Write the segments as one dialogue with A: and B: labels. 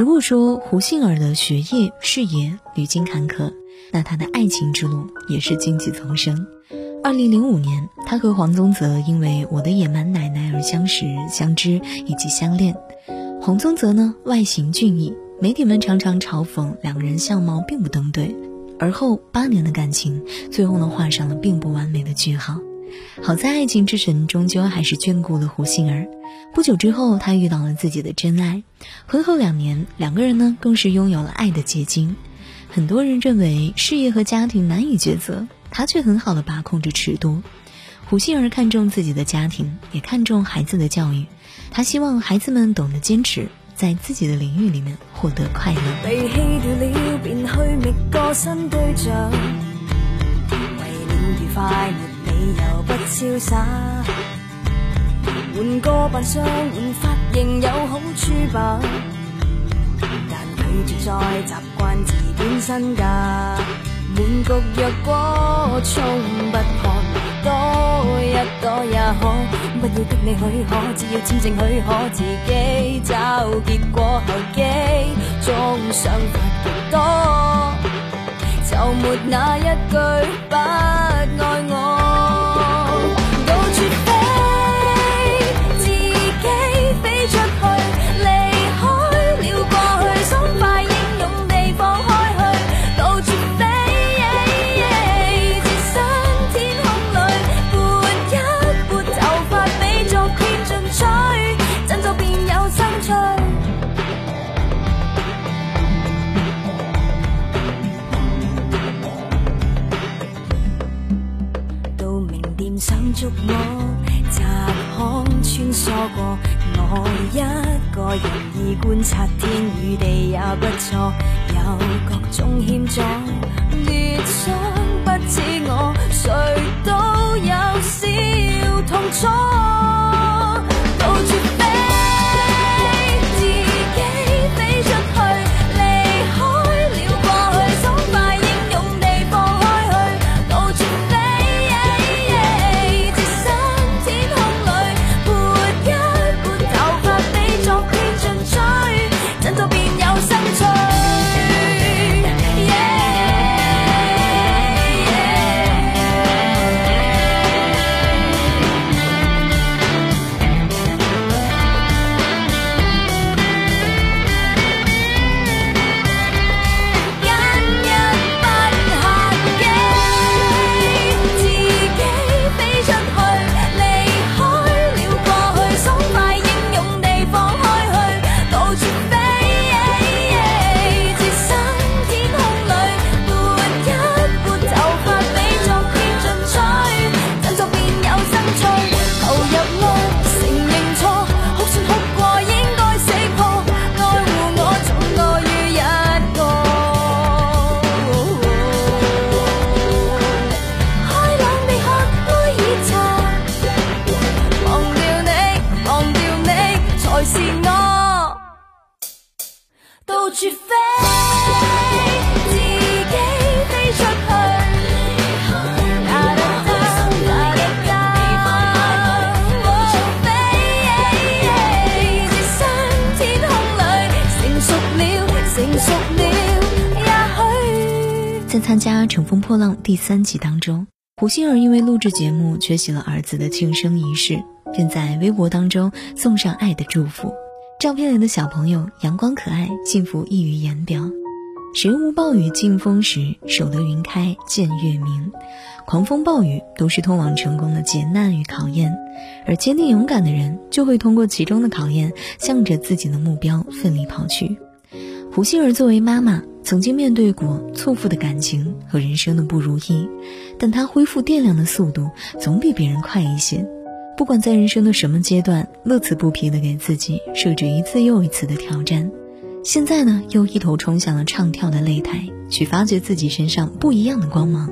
A: 如果说胡杏儿的学业事业屡经坎坷，那她的爱情之路也是荆棘丛生。二零零五年，她和黄宗泽因为《我的野蛮奶奶》而相识、相知以及相恋。黄宗泽呢，外形俊逸，媒体们常常嘲讽两人相貌并不登对。而后八年的感情，最后呢，画上了并不完美的句号。好在爱情之神终究还是眷顾了胡杏儿。不久之后，他遇到了自己的真爱。婚后两年，两个人呢更是拥有了爱的结晶。很多人认为事业和家庭难以抉择，他却很好的把控着尺度。胡杏儿看重自己的家庭，也看重孩子的教育。他希望孩子们懂得坚持，在自己的领域里面获得快乐。
B: 潇洒，换个扮相，换发型有好处吧？但拒绝再习惯自本身价。满局若果冲不破，多一朵也可。不要的你许可，只要签证许可，自己找结果后机中想法极多，就没那一句不爱我。观察天与地也不错，有各种欠阻，越想不似我，谁都有少痛楚。
A: 在参加《乘风破浪》第三集当中，胡杏儿因为录制节目缺席了儿子的庆生仪式，便在微博当中送上爱的祝福。照片里的小朋友阳光可爱，幸福溢于言表。谁无暴雨劲风时，守得云开见月明。狂风暴雨都是通往成功的劫难与考验，而坚定勇敢的人就会通过其中的考验，向着自己的目标奋力跑去。胡杏儿作为妈妈。曾经面对过错付的感情和人生的不如意，但她恢复电量的速度总比别人快一些。不管在人生的什么阶段，乐此不疲地给自己设置一次又一次的挑战。现在呢，又一头冲向了唱跳的擂台，去发掘自己身上不一样的光芒。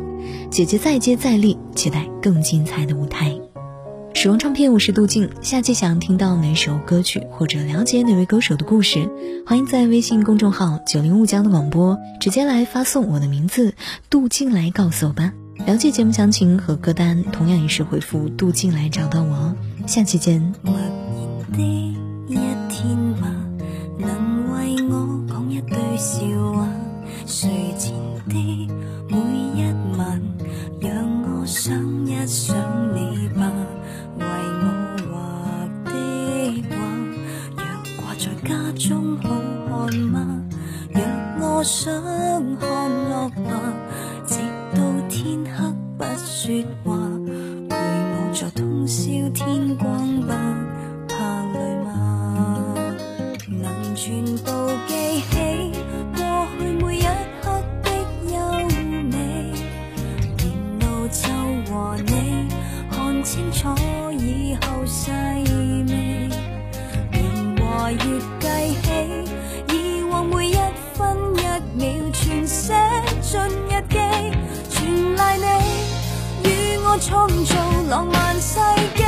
A: 姐姐再接再厉，期待更精彩的舞台。使用唱片，我是杜静。下期想听到哪首歌曲，或者了解哪位歌手的故事，欢迎在微信公众号“九零五江”的广播直接来发送我的名字“杜静”来告诉我吧。了解节目详情和歌单，同样也是回复“杜静”来找到我哦。下期见。
B: 的一天吧能为我讲一对笑话睡前的想看落霞，直到天黑不说话，陪我在通宵天光不怕累吗？能全部记起过去每一刻的优美，沿路就和你看清楚以后创造浪漫世纪。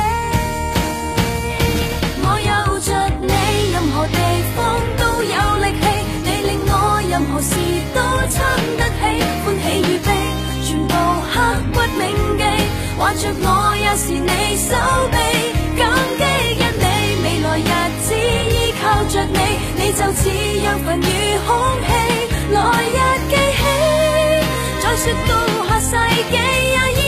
B: 我有着你，任何地方都有力气。你令我任何事都撑得起，欢喜与悲，全部刻骨铭记。挽着我也是你手臂，感激因你，未来日子依靠着你，你就似养分与空气。来日记起，再说到下世纪，也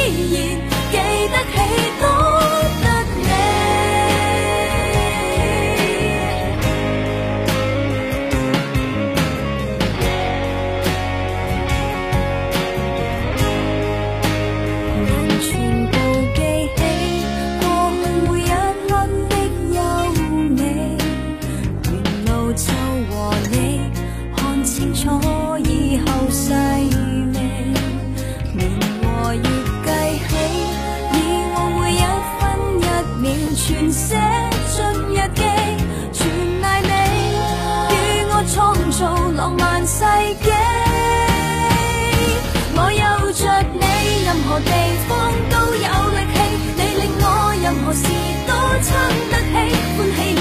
B: 任何事都撑得起欢喜